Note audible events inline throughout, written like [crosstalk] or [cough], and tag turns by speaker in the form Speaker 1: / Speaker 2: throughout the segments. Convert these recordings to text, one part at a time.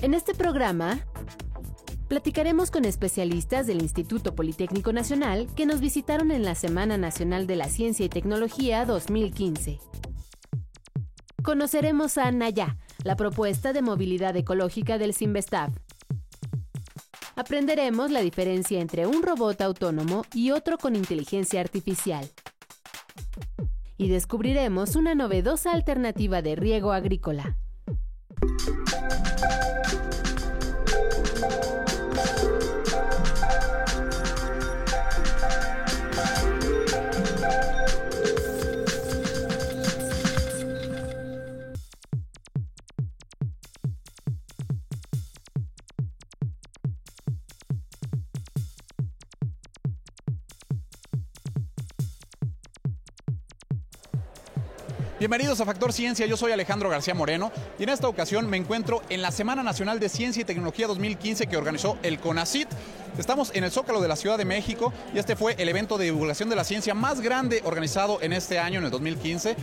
Speaker 1: En este programa, platicaremos con especialistas del Instituto Politécnico Nacional que nos visitaron en la Semana Nacional de la Ciencia y Tecnología 2015. Conoceremos a Naya, la propuesta de movilidad ecológica del Simvestav. Aprenderemos la diferencia entre un robot autónomo y otro con inteligencia artificial. Y descubriremos una novedosa alternativa de riego agrícola.
Speaker 2: Bienvenidos a Factor Ciencia, yo soy Alejandro García Moreno y en esta ocasión me encuentro en la Semana Nacional de Ciencia y Tecnología 2015 que organizó el CONACIT. Estamos en el Zócalo de la Ciudad de México y este fue el evento de divulgación de la ciencia más grande organizado en este año, en el 2015.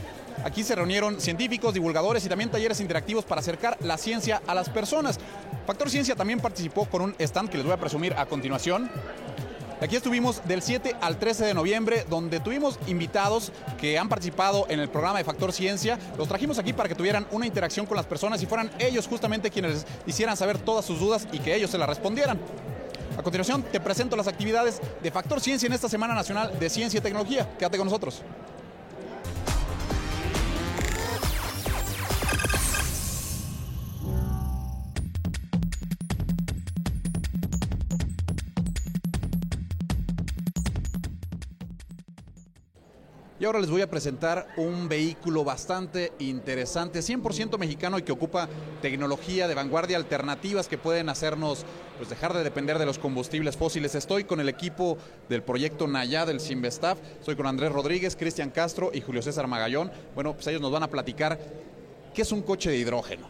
Speaker 2: Aquí se reunieron científicos, divulgadores y también talleres interactivos para acercar la ciencia a las personas. Factor Ciencia también participó con un stand que les voy a presumir a continuación. Aquí estuvimos del 7 al 13 de noviembre, donde tuvimos invitados que han participado en el programa de Factor Ciencia. Los trajimos aquí para que tuvieran una interacción con las personas y fueran ellos justamente quienes hicieran saber todas sus dudas y que ellos se las respondieran. A continuación, te presento las actividades de Factor Ciencia en esta Semana Nacional de Ciencia y Tecnología. Quédate con nosotros. Y ahora les voy a presentar un vehículo bastante interesante, 100% mexicano y que ocupa tecnología de vanguardia, alternativas que pueden hacernos pues, dejar de depender de los combustibles fósiles. Estoy con el equipo del proyecto Naya del Simvestav, estoy con Andrés Rodríguez, Cristian Castro y Julio César Magallón. Bueno, pues ellos nos van a platicar qué es un coche de hidrógeno.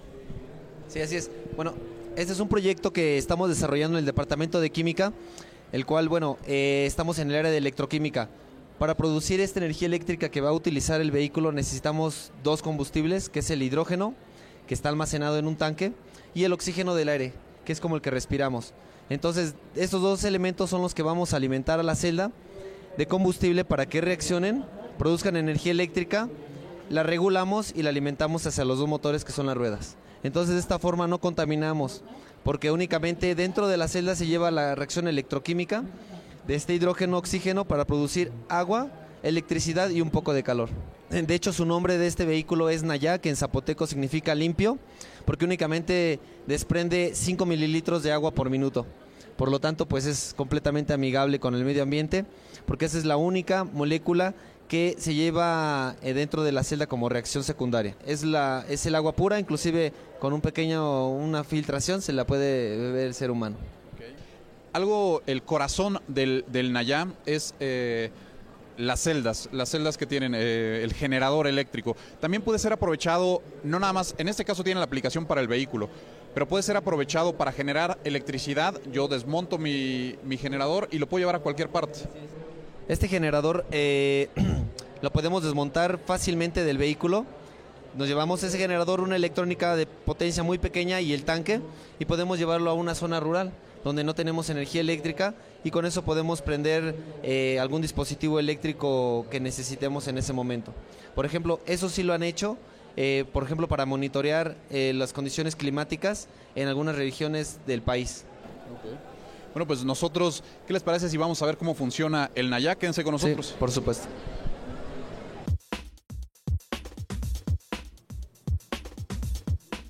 Speaker 3: Sí, así es. Bueno, este es un proyecto que estamos desarrollando en el Departamento de Química, el cual, bueno, eh, estamos en el área de electroquímica. Para producir esta energía eléctrica que va a utilizar el vehículo necesitamos dos combustibles, que es el hidrógeno, que está almacenado en un tanque, y el oxígeno del aire, que es como el que respiramos. Entonces, estos dos elementos son los que vamos a alimentar a la celda de combustible para que reaccionen, produzcan energía eléctrica, la regulamos y la alimentamos hacia los dos motores que son las ruedas. Entonces, de esta forma no contaminamos, porque únicamente dentro de la celda se lleva la reacción electroquímica de este hidrógeno oxígeno para producir agua, electricidad y un poco de calor. De hecho, su nombre de este vehículo es Naya, que en zapoteco significa limpio, porque únicamente desprende 5 mililitros de agua por minuto. Por lo tanto, pues es completamente amigable con el medio ambiente, porque esa es la única molécula que se lleva eh, dentro de la celda como reacción secundaria. Es, la, es el agua pura, inclusive con un pequeño, una filtración se la puede beber el ser humano
Speaker 2: algo, el corazón del, del Nayam es eh, las celdas, las celdas que tienen eh, el generador eléctrico. También puede ser aprovechado, no nada más, en este caso tiene la aplicación para el vehículo, pero puede ser aprovechado para generar electricidad. Yo desmonto mi, mi generador y lo puedo llevar a cualquier parte.
Speaker 3: Este generador eh, [clears throat] lo podemos desmontar fácilmente del vehículo. Nos llevamos ese generador, una electrónica de potencia muy pequeña y el tanque, y podemos llevarlo a una zona rural donde no tenemos energía eléctrica y con eso podemos prender eh, algún dispositivo eléctrico que necesitemos en ese momento. Por ejemplo, eso sí lo han hecho, eh, por ejemplo, para monitorear eh, las condiciones climáticas en algunas regiones del país.
Speaker 2: Bueno, pues nosotros, ¿qué les parece si vamos a ver cómo funciona el Naya? Quédense con nosotros.
Speaker 3: Sí, por supuesto.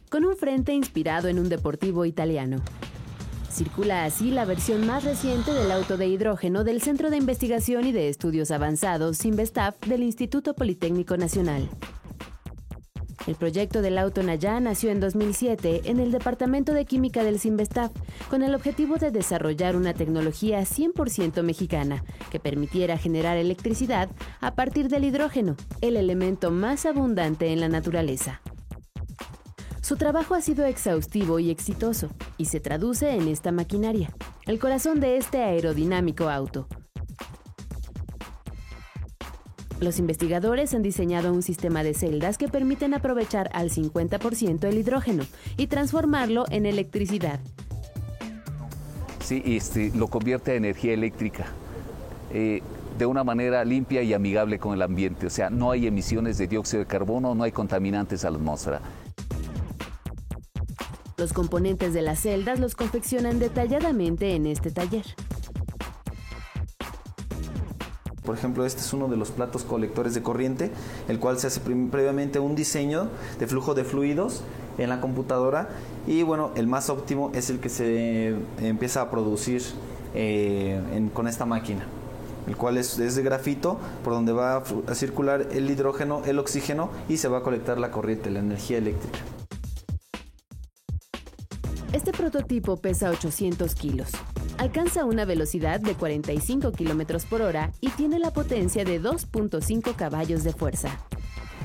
Speaker 1: Con un frente inspirado en un deportivo italiano. Circula así la versión más reciente del auto de hidrógeno del Centro de Investigación y de Estudios Avanzados Investaf del Instituto Politécnico Nacional. El proyecto del auto Naya nació en 2007 en el Departamento de Química del Sinvestaf con el objetivo de desarrollar una tecnología 100% mexicana que permitiera generar electricidad a partir del hidrógeno, el elemento más abundante en la naturaleza. Su trabajo ha sido exhaustivo y exitoso, y se traduce en esta maquinaria, el corazón de este aerodinámico auto. Los investigadores han diseñado un sistema de celdas que permiten aprovechar al 50% el hidrógeno y transformarlo en electricidad.
Speaker 4: Sí, este, lo convierte en energía eléctrica. Eh, de una manera limpia y amigable con el ambiente. O sea, no hay emisiones de dióxido de carbono, no hay contaminantes a la atmósfera.
Speaker 1: Los componentes de las celdas los confeccionan detalladamente en este taller.
Speaker 5: Por ejemplo, este es uno de los platos colectores de corriente, el cual se hace previamente un diseño de flujo de fluidos en la computadora y bueno, el más óptimo es el que se empieza a producir eh, con esta máquina el cual es, de grafito, por donde va a circular el hidrógeno, el oxígeno y se va a colectar la corriente, la energía eléctrica.
Speaker 1: Prototipo pesa 800 kilos. Alcanza una velocidad de 45 kilómetros por hora y tiene la potencia de 2.5 caballos de fuerza.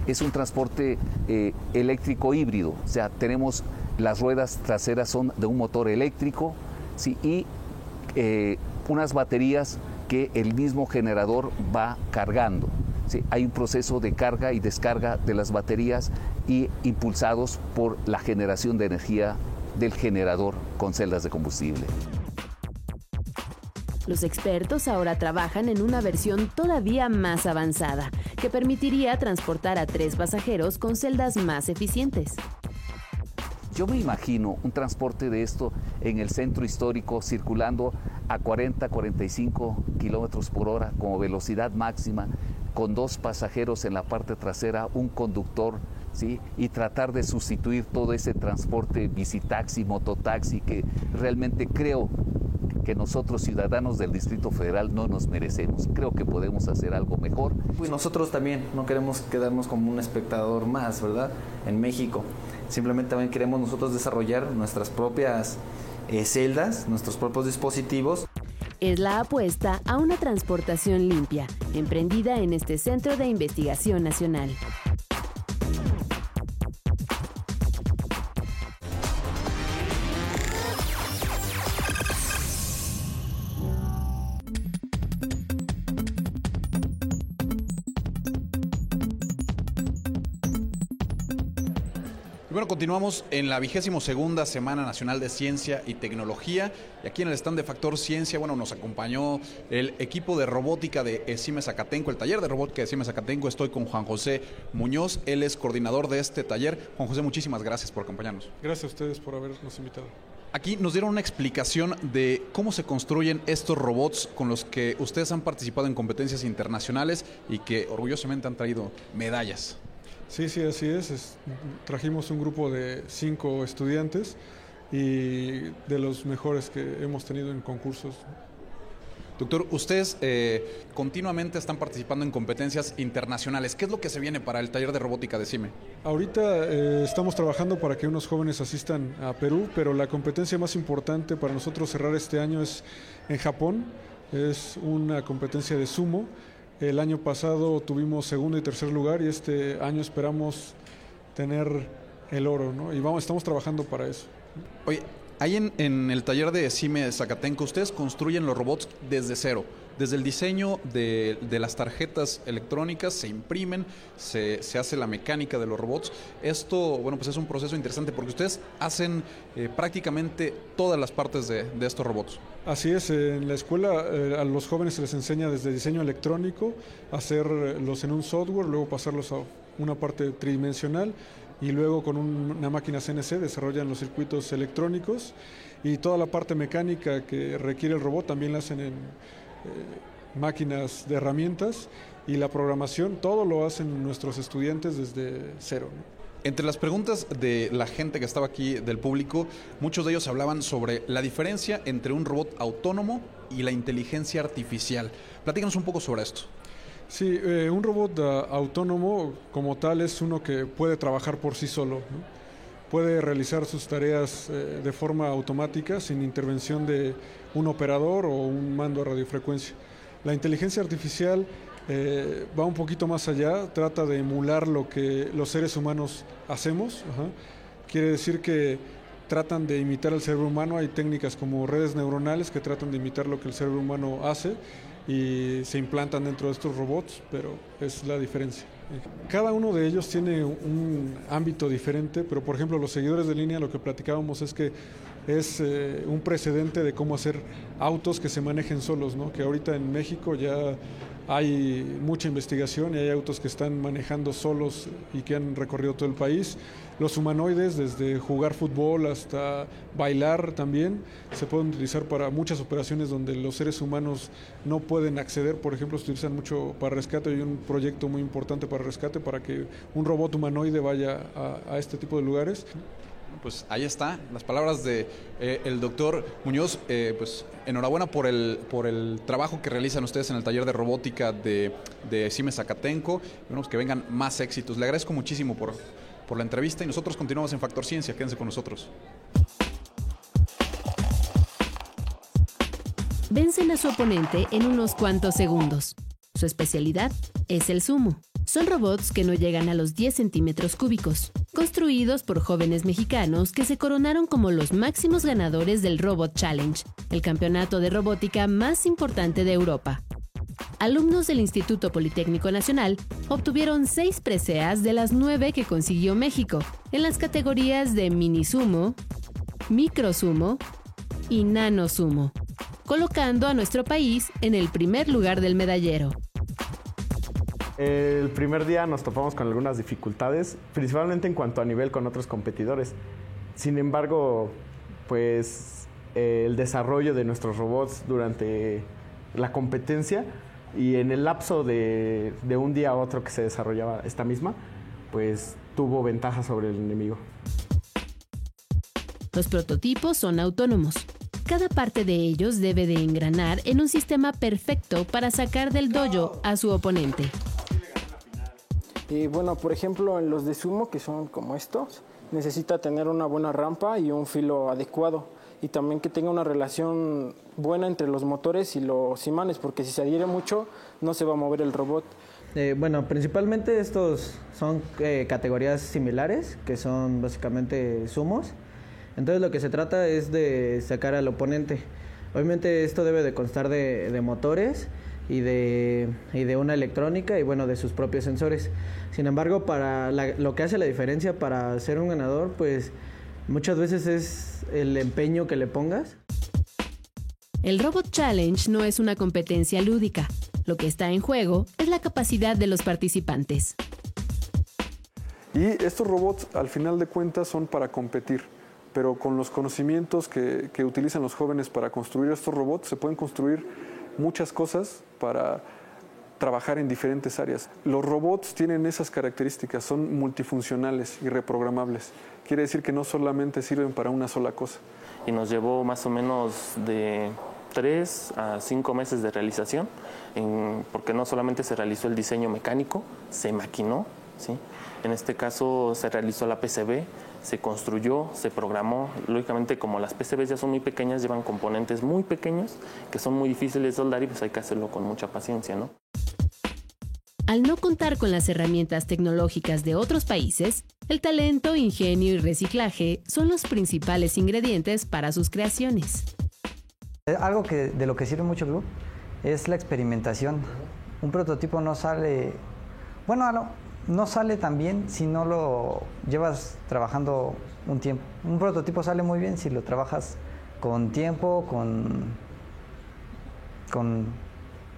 Speaker 4: Es un transporte eh, eléctrico híbrido, o sea, tenemos las ruedas traseras son de un motor eléctrico ¿sí? y eh, unas baterías que el mismo generador va cargando. Hay un proceso de carga y descarga de las baterías y impulsados por la generación de energía del generador con celdas de combustible.
Speaker 1: Los expertos ahora trabajan en una versión todavía más avanzada, que permitiría transportar a tres pasajeros con celdas más eficientes.
Speaker 4: Yo me imagino un transporte de esto en el centro histórico circulando a 40, 45 kilómetros por hora como velocidad máxima, con dos pasajeros en la parte trasera, un conductor, ¿sí? y tratar de sustituir todo ese transporte bicitaxi, mototaxi, que realmente creo que nosotros ciudadanos del Distrito Federal no nos merecemos. Creo que podemos hacer algo mejor.
Speaker 5: Y nosotros también no queremos quedarnos como un espectador más, ¿verdad? En México. Simplemente también queremos nosotros desarrollar nuestras propias eh, celdas, nuestros propios dispositivos.
Speaker 1: Es la apuesta a una transportación limpia, emprendida en este Centro de Investigación Nacional.
Speaker 2: Continuamos en la vigésimo segunda Semana Nacional de Ciencia y Tecnología. Y aquí en el stand de Factor Ciencia, bueno, nos acompañó el equipo de robótica de ESIME Zacatenco, el taller de robótica de ESIME Zacatenco. Estoy con Juan José Muñoz, él es coordinador de este taller. Juan José, muchísimas gracias por acompañarnos.
Speaker 6: Gracias a ustedes por habernos invitado.
Speaker 2: Aquí nos dieron una explicación de cómo se construyen estos robots con los que ustedes han participado en competencias internacionales y que orgullosamente han traído medallas.
Speaker 6: Sí, sí, así es. Trajimos un grupo de cinco estudiantes y de los mejores que hemos tenido en concursos.
Speaker 2: Doctor, ustedes eh, continuamente están participando en competencias internacionales. ¿Qué es lo que se viene para el taller de robótica de CIME?
Speaker 6: Ahorita eh, estamos trabajando para que unos jóvenes asistan a Perú, pero la competencia más importante para nosotros cerrar este año es en Japón. Es una competencia de sumo el año pasado tuvimos segundo y tercer lugar y este año esperamos tener el oro, ¿no? Y vamos, estamos trabajando para eso.
Speaker 2: Oye, ahí en, el taller de CIME de Zacatenco, ustedes construyen los robots desde cero. Desde el diseño de, las tarjetas electrónicas se imprimen, se, hace la mecánica de los robots. Esto, bueno, pues es un proceso interesante porque ustedes hacen eh, prácticamente todas las partes de, estos robots.
Speaker 6: Así es, en la escuela eh, a los jóvenes se les enseña desde diseño electrónico, hacerlos en un software, luego pasarlos a una parte tridimensional y luego con una máquina CNC desarrollan los circuitos electrónicos y toda la parte mecánica que requiere el robot también la hacen en eh, máquinas de herramientas y la programación, todo lo hacen nuestros estudiantes desde cero.
Speaker 2: Entre las preguntas de la gente que estaba aquí, del público, muchos de ellos hablaban sobre la diferencia entre un robot autónomo y la inteligencia artificial. Platícanos un poco sobre esto.
Speaker 6: Sí, eh, un robot uh, autónomo como tal es uno que puede trabajar por sí solo. Puede realizar sus tareas eh, de forma automática sin intervención de un operador o un mando a radiofrecuencia. La inteligencia artificial eh, va un poquito más allá, trata de emular lo que los seres humanos hacemos. Quiere decir que tratan de imitar al cerebro humano. Hay técnicas como redes neuronales que tratan de imitar lo que el cerebro humano hace y se implantan dentro de estos robots, pero es la diferencia. Cada uno de ellos tiene un ámbito diferente, pero por ejemplo los seguidores de línea lo que platicábamos es que es eh, un precedente de cómo hacer autos que se manejen solos, ¿no? que ahorita en México ya hay mucha investigación y hay autos que están manejando solos y que han recorrido todo el país. Los humanoides, desde jugar fútbol hasta bailar también, se pueden utilizar para muchas operaciones donde los seres humanos no pueden acceder. Por ejemplo, se utilizan mucho para rescate. Hay un proyecto muy importante para rescate para que un robot humanoide vaya a, a este tipo de lugares
Speaker 2: pues ahí está, las palabras de eh, el doctor Muñoz, eh, pues enhorabuena por el, por el trabajo que realizan ustedes en el taller de robótica de, de Siemens Zacatenco, que vengan más éxitos. Le agradezco muchísimo por, por la entrevista y nosotros continuamos en Factor Ciencia, quédense con nosotros.
Speaker 1: Vencen a su oponente en unos cuantos segundos. Su especialidad es el sumo. Son robots que no llegan a los 10 centímetros cúbicos, construidos por jóvenes mexicanos que se coronaron como los máximos ganadores del Robot Challenge, el campeonato de robótica más importante de Europa. Alumnos del Instituto Politécnico Nacional obtuvieron seis preseas de las nueve que consiguió México en las categorías de mini sumo, micro sumo y nano sumo, colocando a nuestro país en el primer lugar del medallero.
Speaker 7: El primer día nos topamos con algunas dificultades, principalmente en cuanto a nivel con otros competidores. Sin embargo, pues el desarrollo de nuestros robots durante la competencia y en el lapso de, de, un día a otro que se desarrollaba esta misma, pues tuvo ventaja sobre el enemigo.
Speaker 1: Los prototipos son autónomos. Cada parte de ellos debe de engranar en un sistema perfecto para sacar del dojo a su oponente.
Speaker 8: Y bueno, por ejemplo, en los de sumo, que son como estos, necesita tener una buena rampa y un filo adecuado. Y también que tenga una relación buena entre los motores y los imanes, porque si se adhiere mucho, no se va a mover el robot.
Speaker 9: Eh, bueno, principalmente estos son eh, categorías similares, que son básicamente sumos. Entonces lo que se trata es de sacar al oponente. Obviamente esto debe de constar de, de motores y de, y de una electrónica y bueno, de sus propios sensores. Sin embargo, para lo que hace la diferencia para ser un ganador, pues muchas veces es el empeño que le pongas.
Speaker 1: El Robot Challenge no es una competencia lúdica. Lo que está en juego es la capacidad de los participantes.
Speaker 6: Y estos robots, al final de cuentas, son para competir pero con los conocimientos que, que, utilizan los jóvenes para construir estos robots, se pueden construir muchas cosas para trabajar en diferentes áreas. Los robots tienen esas características, son multifuncionales y reprogramables. Quiere decir que no solamente sirven para una sola cosa.
Speaker 10: Y nos llevó más o menos de tres a cinco meses de realización, porque no solamente se realizó el diseño mecánico, se maquinó, ¿sí? en este caso se realizó la PCB, se construyó, se programó. Lógicamente, como las PCBs ya son muy pequeñas, llevan componentes muy pequeños que son muy difíciles de soldar y pues hay que hacerlo con mucha paciencia, ¿no?
Speaker 1: Al no contar con las herramientas tecnológicas de otros países, el talento, ingenio y reciclaje son los principales ingredientes para sus creaciones.
Speaker 11: Algo que, de lo que sirve mucho Blue es la experimentación. Un prototipo no sale, bueno, no sale tan bien si no lo llevas trabajando un tiempo. Un prototipo sale muy bien si lo trabajas con tiempo, con, con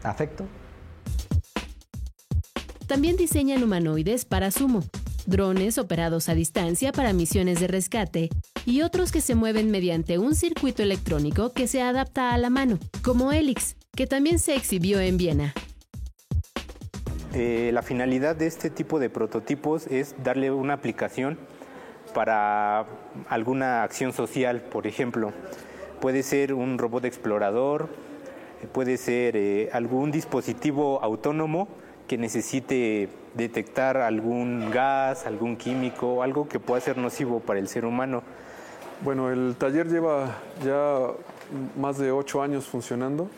Speaker 11: afecto.
Speaker 1: También diseñan humanoides para sumo, drones operados a distancia para misiones de rescate y otros que se mueven mediante un circuito electrónico que se adapta a la mano, como Helix, que también se exhibió en Viena.
Speaker 12: Eh, la finalidad de este tipo de prototipos es darle una aplicación para alguna acción social, por ejemplo. Puede ser un robot explorador, puede ser eh, algún dispositivo autónomo que necesite detectar algún gas, algún químico, algo que pueda ser nocivo para el ser humano.
Speaker 6: Bueno, el taller lleva ya más de ocho años funcionando.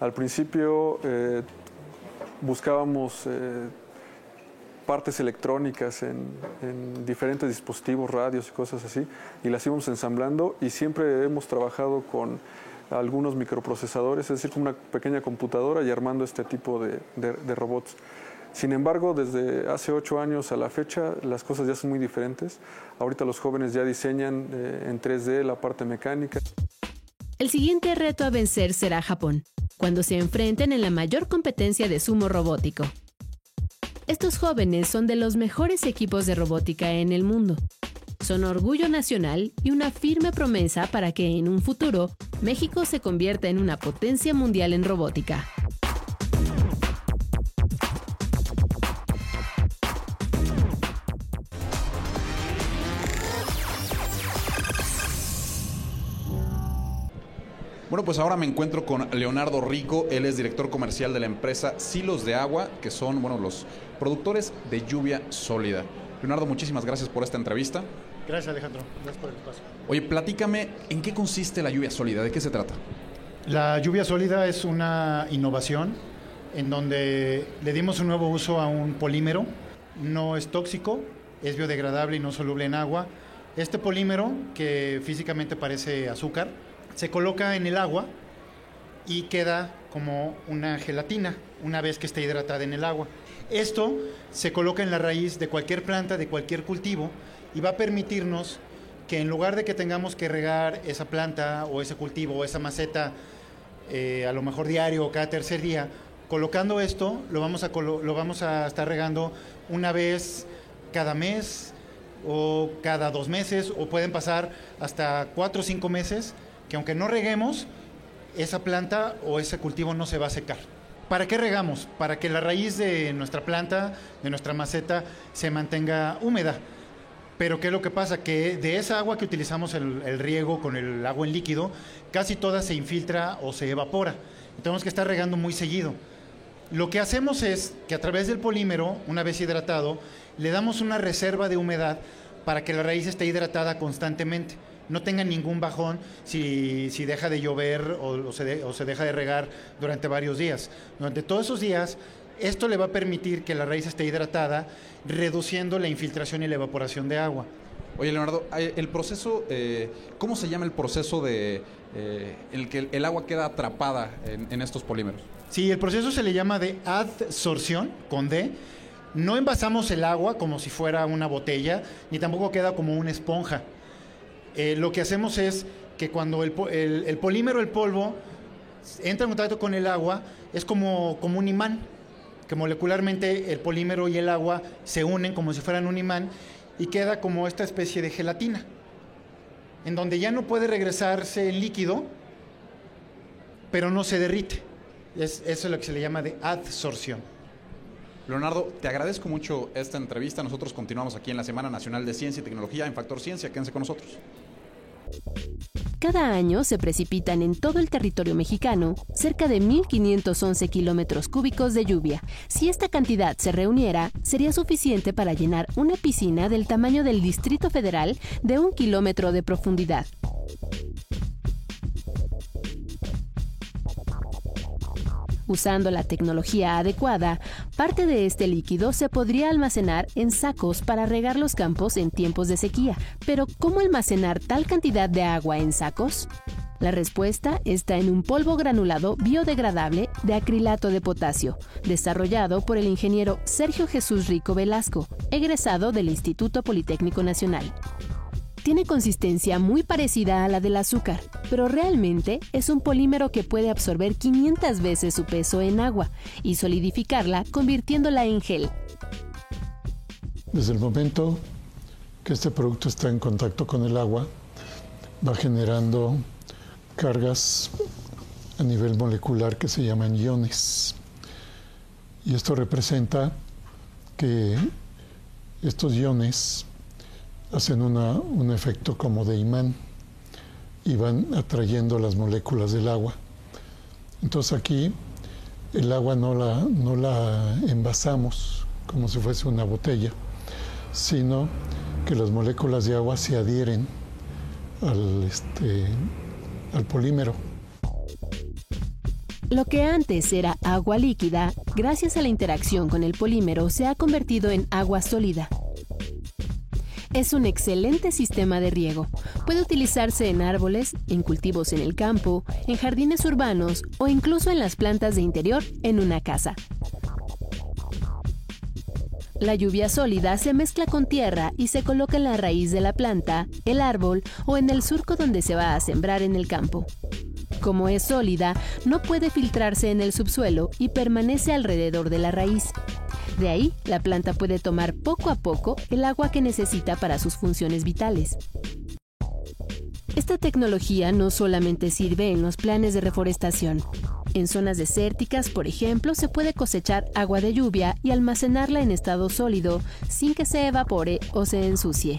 Speaker 6: Al principio eh, buscábamos eh, partes electrónicas en, en, diferentes dispositivos, radios y cosas así, y las íbamos ensamblando y siempre hemos trabajado con algunos microprocesadores, es decir, con una pequeña computadora y armando este tipo de robots. Sin embargo, desde hace ocho años a la fecha, las cosas ya son muy diferentes. Ahorita los jóvenes ya diseñan eh, en 3D la parte mecánica.
Speaker 1: El siguiente reto a vencer será Japón, cuando se enfrenten en la mayor competencia de sumo robótico. Estos jóvenes son de los mejores equipos de robótica en el mundo. Son orgullo nacional y una firme promesa para que en un futuro México se convierta en una potencia mundial en robótica.
Speaker 2: Bueno, pues ahora me encuentro con Leonardo Rico, él es director comercial de la empresa Silos de Agua, que son, bueno, los productores de lluvia sólida. Leonardo, muchísimas gracias por esta entrevista.
Speaker 13: Gracias, Alejandro. Gracias por el espacio.
Speaker 2: Oye, platícame, ¿en qué consiste la lluvia sólida? ¿De qué se trata?
Speaker 13: La lluvia sólida es una innovación en donde le dimos un nuevo uso a un polímero. No es tóxico, es biodegradable y no soluble en agua. Este polímero, que físicamente parece azúcar, se coloca en el agua y queda como una gelatina una vez que esté hidratada en el agua. Esto se coloca en la raíz de cualquier planta, de cualquier cultivo, y va a permitirnos que en lugar de que tengamos que regar esa planta o ese cultivo o esa maceta eh, a lo mejor diario o cada tercer día, colocando esto lo vamos, a lo vamos a estar regando una vez cada mes o cada dos meses o pueden pasar hasta cuatro o cinco meses que aunque no reguemos, esa planta o ese cultivo no se va a secar. ¿Para qué regamos? Para que la raíz de nuestra planta, de nuestra maceta, se mantenga húmeda. Pero ¿qué es lo que pasa? Que de esa agua que utilizamos el, el riego con el agua en líquido, casi toda se infiltra o se evapora. Tenemos que estar regando muy seguido. Lo que hacemos es que a través del polímero, una vez hidratado, le damos una reserva de humedad para que la raíz esté hidratada constantemente no tenga ningún bajón si, si deja de llover o, se de, o, se deja de regar durante varios días. Durante todos esos días, esto le va a permitir que la raíz esté hidratada, reduciendo la infiltración y la evaporación de agua.
Speaker 2: Oye, Leonardo, el proceso, eh, ¿cómo se llama el proceso de eh, el que el agua queda atrapada en, en estos polímeros?
Speaker 13: Sí, el proceso se le llama de adsorción, con D. No envasamos el agua como si fuera una botella, ni tampoco queda como una esponja eh, lo que hacemos es que cuando el, polímero, el polvo, entra en contacto con el agua, es como, como un imán, que molecularmente el polímero y el agua se unen como si fueran un imán y queda como esta especie de gelatina, en donde ya no puede regresarse el líquido, pero no se derrite. Es, eso es lo que se le llama de adsorción.
Speaker 2: Leonardo, te agradezco mucho esta entrevista. Nosotros continuamos aquí en la Semana Nacional de Ciencia y Tecnología en Factor Ciencia. Quédense con nosotros.
Speaker 1: Cada año se precipitan en todo el territorio mexicano cerca de 1.511 kilómetros cúbicos de lluvia. Si esta cantidad se reuniera, sería suficiente para llenar una piscina del tamaño del Distrito Federal de un kilómetro de profundidad. Usando la tecnología adecuada, parte de este líquido se podría almacenar en sacos para regar los campos en tiempos de sequía. Pero ¿cómo almacenar tal cantidad de agua en sacos? La respuesta está en un polvo granulado biodegradable de acrilato de potasio, desarrollado por el ingeniero Sergio Jesús Rico Velasco, egresado del Instituto Politécnico Nacional. Tiene consistencia muy parecida a la del azúcar, pero realmente es un polímero que puede absorber 500 veces su peso en agua y solidificarla convirtiéndola en gel.
Speaker 14: Desde el momento que este producto está en contacto con el agua, va generando cargas a nivel molecular que se llaman iones. Y esto representa que estos iones hacen una, un efecto como de imán y van atrayendo las moléculas del agua. Entonces aquí el agua no la, no la envasamos como si fuese una botella, sino que las moléculas de agua se adhieren al, este, al polímero.
Speaker 1: Lo que antes era agua líquida, gracias a la interacción con el polímero se ha convertido en agua sólida. Es un excelente sistema de riego. Puede utilizarse en árboles, en cultivos en el campo, en jardines urbanos o incluso en las plantas de interior en una casa. La lluvia sólida se mezcla con tierra y se coloca en la raíz de la planta, el árbol o en el surco donde se va a sembrar en el campo. Como es sólida, no puede filtrarse en el subsuelo y permanece alrededor de la raíz. De ahí, la planta puede tomar poco a poco el agua que necesita para sus funciones vitales. Esta tecnología no solamente sirve en los planes de reforestación. En zonas desérticas, por ejemplo, se puede cosechar agua de lluvia y almacenarla en estado sólido sin que se evapore o se ensucie.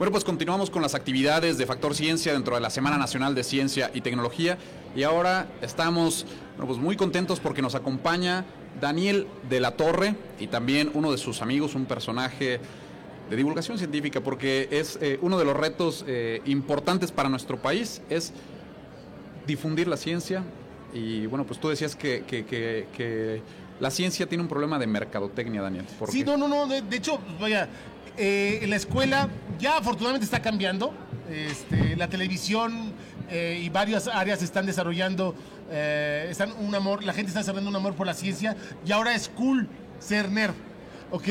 Speaker 2: Bueno, pues continuamos con las actividades de Factor Ciencia dentro de la Semana Nacional de Ciencia y Tecnología y ahora estamos pues muy contentos porque nos acompaña Daniel de la Torre y también uno de sus amigos, un personaje de divulgación científica, porque es eh, uno de los retos eh, importantes para nuestro país, es difundir la ciencia. Y bueno, pues tú decías que, que, la ciencia tiene un problema de mercadotecnia, Daniel.
Speaker 15: Sí, no, no, no, de, hecho, vaya, eh, en la escuela ya afortunadamente está cambiando. Este, la televisión y varias áreas están desarrollando, están un amor, la gente está desarrollando un amor por la ciencia y ahora es cool ser nerd, ¿ok?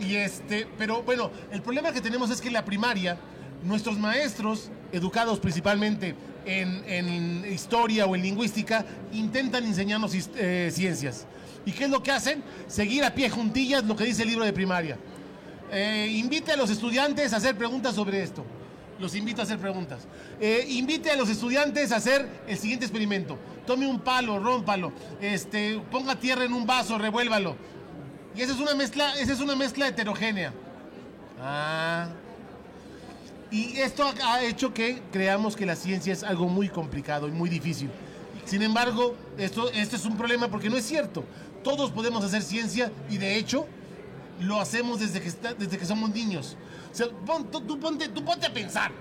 Speaker 15: Y este, pero bueno, el problema que tenemos es que en la primaria, nuestros maestros, educados principalmente en, historia o en lingüística, intentan enseñarnos eh, ciencias. ¿Y qué es lo que hacen? Seguir a pie juntillas lo que dice el libro de primaria. Eh, invite a los estudiantes a hacer preguntas sobre esto. Los invito a hacer preguntas. Eh, invite a los estudiantes a hacer el siguiente experimento. Tome un palo, rómpalo. Este, ponga tierra en un vaso, revuélvalo y esa es una mezcla, esa es una mezcla heterogénea. Ah. Y esto ha hecho que creamos que la ciencia es algo muy complicado y muy difícil. Sin embargo, esto, este es un problema porque no es cierto. Todos podemos hacer ciencia y de hecho lo hacemos desde que, desde que somos niños. tú, ponte, tú ponte a pensar.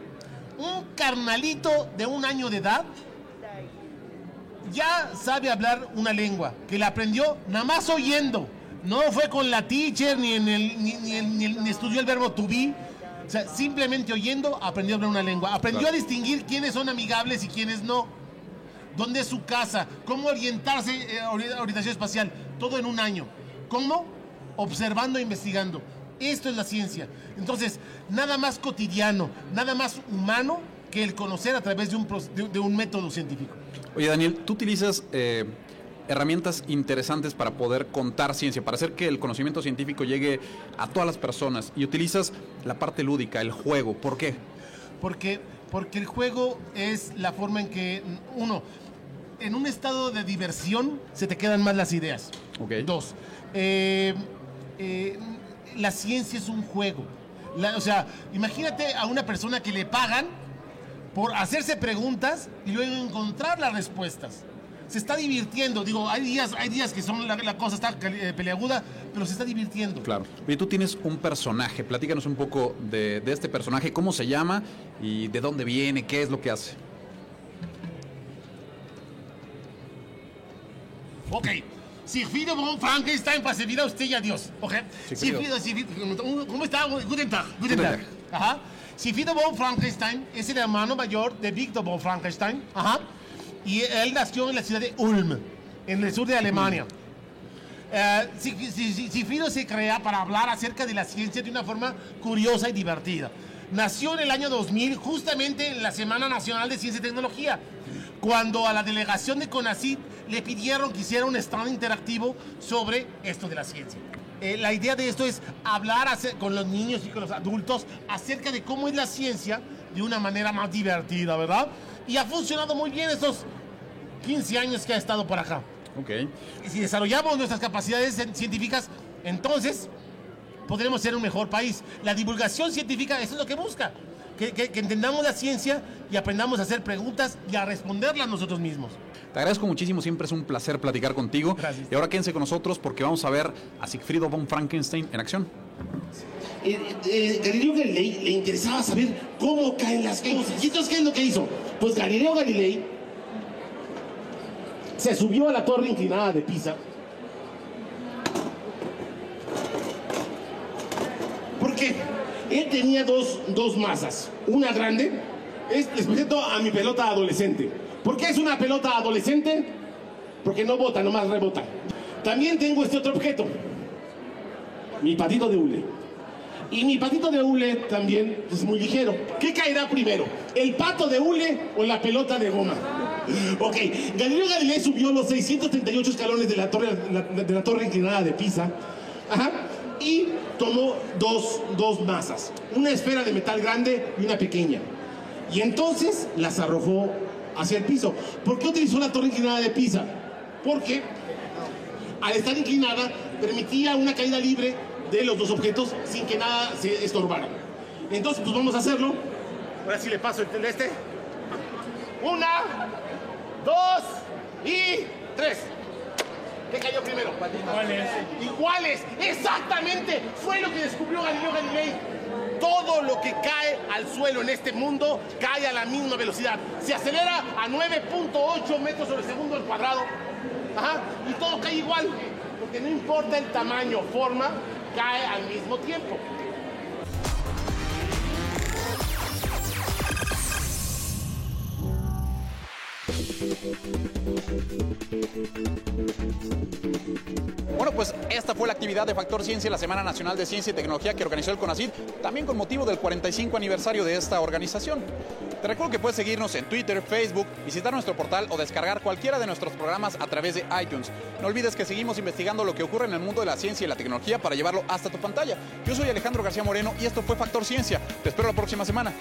Speaker 15: Un carnalito de un año de edad ya sabe hablar una lengua que la aprendió nada más oyendo. No fue con la teacher, ni, en el, ni, estudió el verbo to be. O sea, simplemente oyendo aprendió a hablar una lengua. Aprendió a distinguir quiénes son amigables y quiénes no. ¿Dónde es su casa? ¿Cómo orientarse eh, orientación espacial? Todo en un año. ¿Cómo? Observando e investigando. Esto es la ciencia. Entonces, nada más cotidiano, nada más humano que el conocer a través de un, de, un método científico.
Speaker 2: Oye, Daniel, tú utilizas eh, herramientas interesantes para poder contar ciencia, para hacer que el conocimiento científico llegue a todas las personas y utilizas la parte lúdica, el juego. ¿Por qué?
Speaker 15: Porque, porque el juego es la forma en que, uno, en un estado de diversión se te quedan más las ideas. Dos, eh, eh, la ciencia es un juego. o sea, imagínate a una persona que le pagan por hacerse preguntas y luego encontrar las respuestas se está divirtiendo. Digo, hay días, hay días que son la, cosa está eh, peleaguda, pero se está divirtiendo.
Speaker 2: Claro. Y tú tienes un personaje. Platícanos un poco de, este personaje, cómo se llama y de dónde viene, qué es lo que hace.
Speaker 15: Ok. Sigfrido von Frankenstein para servir a usted y a Dios. ¿cómo está? Guten Tag. Guten Tag. Ajá. Von Frankenstein es el hermano mayor de Victor von Frankenstein. Ajá y él nació en la ciudad de Ulm, en el sur de Alemania. Eh, se crea para hablar acerca de la ciencia de una forma curiosa y divertida. Nació en el año 2000, justamente en la Semana Nacional de Ciencia y Tecnología, cuando a la delegación de CONACYT le pidieron que hiciera un stand interactivo sobre esto de la ciencia. Eh, la idea de esto es hablar con los niños y con los adultos acerca de cómo es la ciencia de una manera más divertida, ¿verdad? y ha funcionado muy bien estos 15 años que ha estado por acá.
Speaker 2: Ok.
Speaker 15: Y si desarrollamos nuestras capacidades científicas, entonces podremos ser un mejor país. La divulgación científica, eso es lo que busca.
Speaker 16: Que, que- que entendamos la ciencia y aprendamos a hacer preguntas y a responderlas nosotros mismos.
Speaker 2: Te agradezco muchísimo, siempre es un placer platicar contigo.
Speaker 16: Gracias.
Speaker 2: Y ahora quédense con nosotros porque vamos a ver a Sigfrido von Frankenstein en acción.
Speaker 15: Eh, eh, Galileo Galilei le interesaba saber cómo caen las cosas. ¿Y entonces qué es lo que hizo? Pues Galileo Galilei se subió a la torre inclinada de Pisa. Porque él tenía dos, dos masas. Una grande. Es- les presento a mi pelota adolescente. ¿Por qué es una pelota adolescente? Porque no bota, nomás rebota. También tengo este otro objeto. Mi patito de hule. Y mi patito de hule también es muy ligero. ¿Qué caerá primero? ¿El pato de hule o la pelota de goma? Ok, Galileo Galilei subió los 638 escalones de la torre, de la torre inclinada de Pisa. Ajá. Y tomó dos, dos masas. Una esfera de metal grande y una pequeña. Y entonces las arrojó hacia el piso. ¿Por qué utilizó la torre inclinada de Pisa? Porque al estar inclinada permitía una caída libre de los dos objetos sin que nada se estorbara. Entonces, pues vamos a hacerlo. Ahora sí le paso el este. Una, dos y tres. ¿Qué cayó primero? Iguales. Iguales, exactamente. Fue lo que descubrió Galileo Galilei. Todo lo que cae al suelo en este mundo cae a la misma velocidad. Se acelera a 9.8 metros sobre segundo al cuadrado. Ajá. Y todo cae igual. Porque no importa el tamaño o forma, cae al mismo tiempo.
Speaker 2: Bueno, pues esta fue la actividad de Factor Ciencia, la Semana Nacional de Ciencia y Tecnología que organizó el CONACYT, también con motivo del 45 aniversario de esta organización. Te recuerdo que puedes seguirnos en Twitter, Facebook, visitar nuestro portal o descargar cualquiera de nuestros programas a través de iTunes. No olvides que seguimos investigando lo que ocurre en el mundo de la ciencia y la tecnología para llevarlo hasta tu pantalla. Yo soy Alejandro García Moreno y esto fue Factor Ciencia. Te espero la próxima semana.